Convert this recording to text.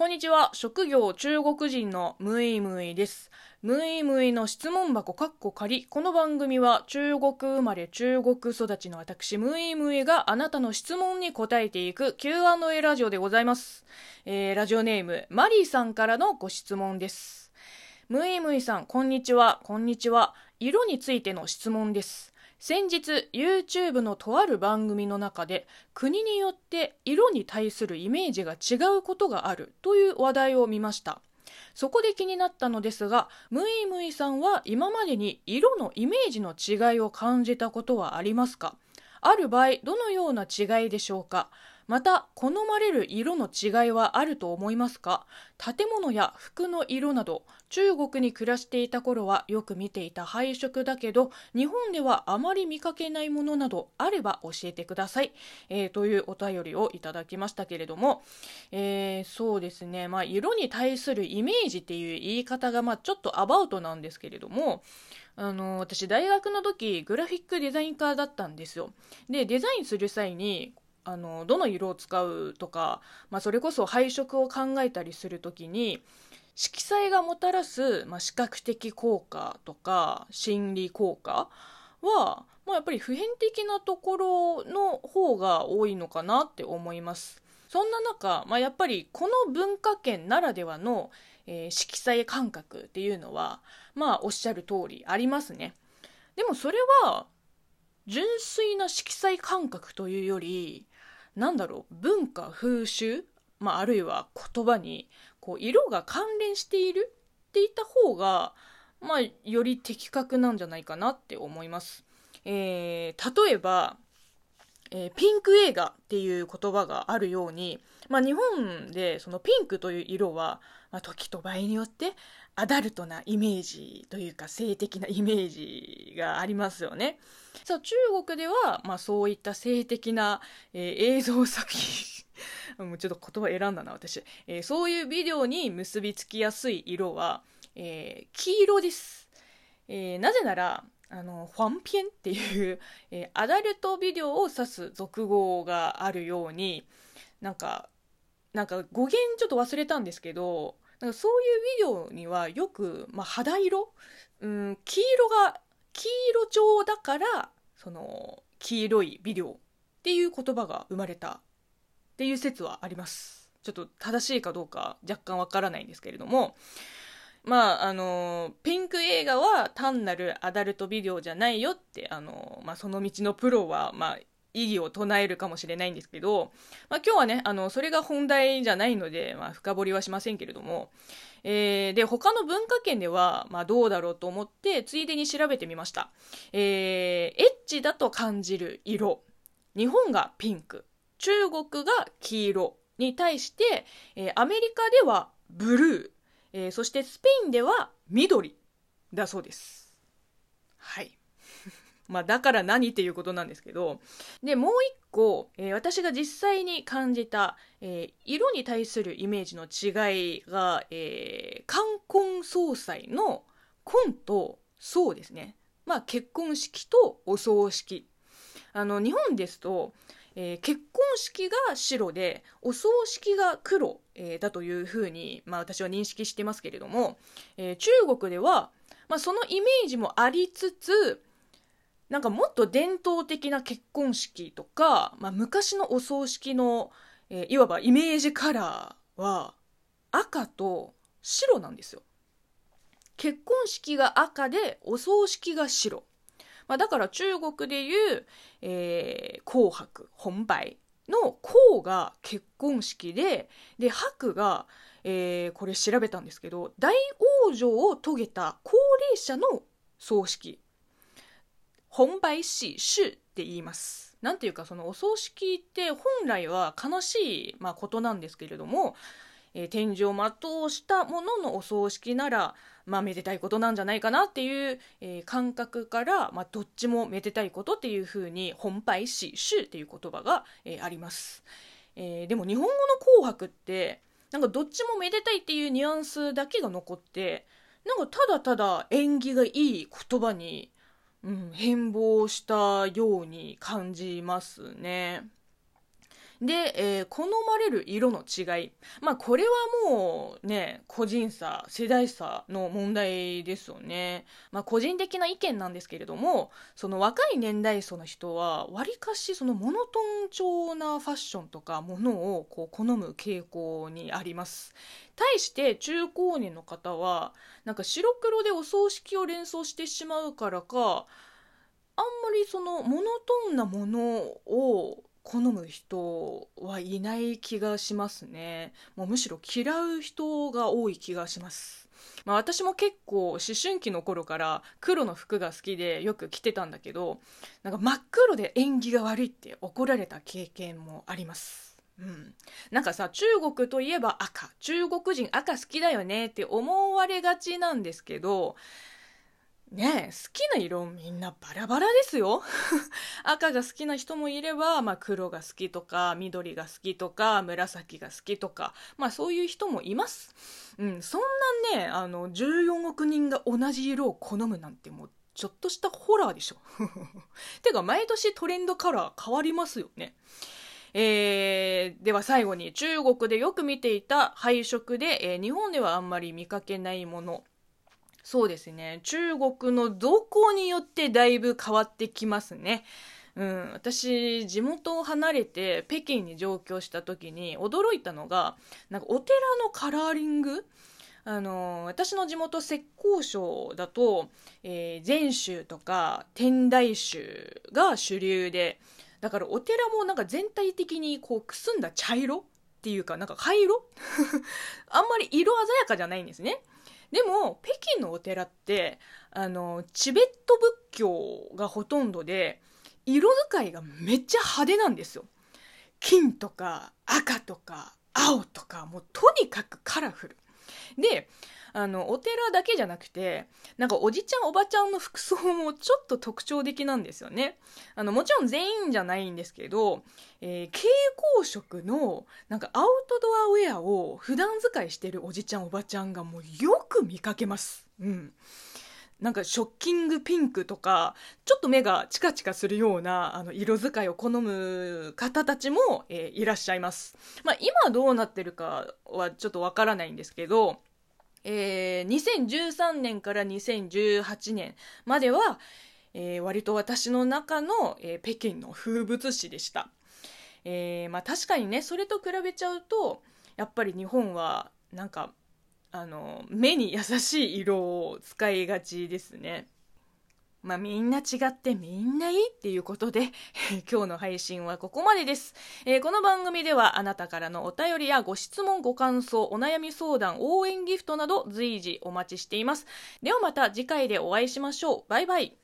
こんにちは。職業中国人のムイムイです。ムイムイの質問箱かっこ仮。この番組は中国生まれ中国育ちの私ムイムイがあなたの質問に答えていく Q&A ラジオでございます。えー、ラジオネームマリーさんからのご質問です。ムイムイさん、こんにちは。こんにちは。色についての質問です。先日 YouTube のとある番組の中で国によって色に対するイメージが違うことがあるという話題を見ました。そこで気になったのですがムイムイさんは今までに色のイメージの違いを感じたことはありますか？ある場合どのような違いでしょうか？また好まれる色の違いはあると思いますか？建物や服の色など中国に暮らしていた頃はよく見ていた配色だけど日本ではあまり見かけないものなどあれば教えてください、えー、というお便りをいただきましたけれども、えー、そうですね、まあ、色に対するイメージっていう言い方がまあちょっとアバウトなんですけれどもあの私大学の時グラフィックデザイン科だったんですよ。でデザインする際にあのどの色を使うとか、まあ、それこそ配色を考えたりする時に色彩がもたらす、まあ、視覚的効果とか心理効果は、まあ、やっぱり普遍的なところの方が多いのかなって思います。そんな中、まあ、やっぱりこの文化圏ならではの、えー、色彩感覚っていうのはまあおっしゃる通りありますね。でもそれは純粋な色彩感覚というよりなんだろう文化風習、まあ、あるいは言葉にこう色が関連しているって言った方が、まあ、より的確なんじゃないかなって思います。えー、例えば、えー、ピンク映画っていう言葉があるように、まあ、日本でそのピンクという色は、まあ、時と場合によってアダルトなイメージというか性的なイメージがありますよね。さあ中国では、まあ、そういった性的な、えー、映像作品 もうちょっと言葉選んだな私、えー、そういうビデオに結びつきやすい色は、えー、黄色です、えなぜならあのファンピエンっていう、えアダルトビデオを指す俗語があるようになんかなんか語源ちょっと忘れたんですけどなんかそういうビデオにはよく、まあ、肌色、うん、黄色が黄色調だからその黄色いビデオっていう言葉が生まれたっていう説はあります。ちょっと正しいかどうか若干わからないんですけれども。まああのピンク映画は単なるアダルトビデオじゃないよってあの、まあ、その道のプロは、まあ、意義を唱えるかもしれないんですけど、まあ、今日はねあのそれが本題じゃないので、まあ、深掘りはしませんけれども、えー、で他の文化圏では、まあ、どうだろうと思ってついでに調べてみました、えー、エッチだと感じる色。日本がピンク。中国が黄色に対して、えー、アメリカではブルー、えー、そしてスペインでは緑だそうです。はい。まあ、だから何っていうことなんですけど、で、もう一個、えー、私が実際に感じた、えー、色に対するイメージの違いが、えー、冠婚葬祭の婚と葬ですね。まあ、結婚式とお葬式。あの、日本ですと、えー、結婚式が白でお葬式が黒、えー、だというふうに、まあ、私は認識してますけれども、えー、中国では、まあ、そのイメージもありつつなんかもっと伝統的な結婚式とか、まあ、昔のお葬式の、えー、いわばイメージカラーは赤と白なんですよ。結婚式が赤でお葬式が白。まあ、だから中国でいう、えー、紅白本梅の紅が結婚式でで白が、えー、これ調べたんですけど大往生を遂げた高齢者の葬式本売し、主って言います。なんていうか、そのお葬式って本来は悲しい、まあ、ことなんですけれども、えー、天井を全うしたもののお葬式なら、まあ、めでたいことなんじゃないかなっていう、えー、感覚から、まあ、どっちもめでたいことっていうふうに、本売し、主っていう言葉が、えー、あります。えー、でも日本語の紅白って、なんかどっちもめでたいっていうニュアンスだけが残って、なんかただただ縁起がいい言葉にうん、変貌したように感じますね。で、えー、好まれる色の違い。まあ、これはもうね、個人差、世代差の問題ですよね。まあ、個人的な意見なんですけれども、その若い年代層の人は、わりかしそのモノトーン調なファッションとかものをこう好む傾向にあります。対して中高年の方は、なんか白黒でお葬式を連想してしまうからか、あんまりそのモノトーンなものを好む人はいない気がしますね。もうむしろ嫌う人が多い気がします。まあ、私も結構思春期の頃から黒の服が好きでよく着てたんだけどなんか真っ黒で縁起が悪いって怒られた経験もあります。うん、なんかさ中国といえば赤中国人赤好きだよねって思われがちなんですけどね、好きな色みんなバラバラですよ。赤が好きな人もいれば、まあ黒が好きとか、緑が好きとか、紫が好きとか、まあそういう人もいます。うん、そんなね、あの、14億人が同じ色を好むなんてもう、ちょっとしたホラーでしょ。てか、毎年トレンドカラー変わりますよね。えー、では最後に中国でよく見ていた配色で、えー、日本ではあんまり見かけないものそうですね。中国の動向によってだいぶ変わってきますね。うん、私、地元を離れて北京に上京した時に驚いたのが、なんかお寺のカラーリング？あの私の地元浙江省だと、えー、禅宗とか天台宗が主流でだからお寺もなんか全体的にこうくすんだ茶色っていうかなんか灰色？あんまり色鮮やかじゃないんですねでも、北京のお寺って、あの、チベット仏教がほとんどで、色使いがめっちゃ派手なんですよ。金とか赤とか青とか、もうとにかくカラフル。で、あの、お寺だけじゃなくて、なんかおじちゃんおばちゃんの服装もちょっと特徴的なんですよね。あの、もちろん全員じゃないんですけど、えー、蛍光色の、なんかアウトドアウェアを普段使いしてるおじちゃんおばちゃんがもうよく見かけます。うん。なんかショッキングピンクとか、ちょっと目がチカチカするようなあの色使いを好む方たちも、えー、いらっしゃいます。まあ今どうなってるかはちょっとわからないんですけど、えー、2013年から2018年までは、えー、割と私の中の、えー、北京の風物詩でした。えー、まあ確かにね、それと比べちゃうと、やっぱり日本はなんか、あの、目に優しい色を使いがちですね。まあみんな違ってみんないいっていうことで、今日の配信はここまでです、えー、この番組ではあなたからのお便りやご質問、ご感想、お悩み相談、応援ギフトなど随時お待ちしています。ではまた次回でお会いしましょう。バイバイ。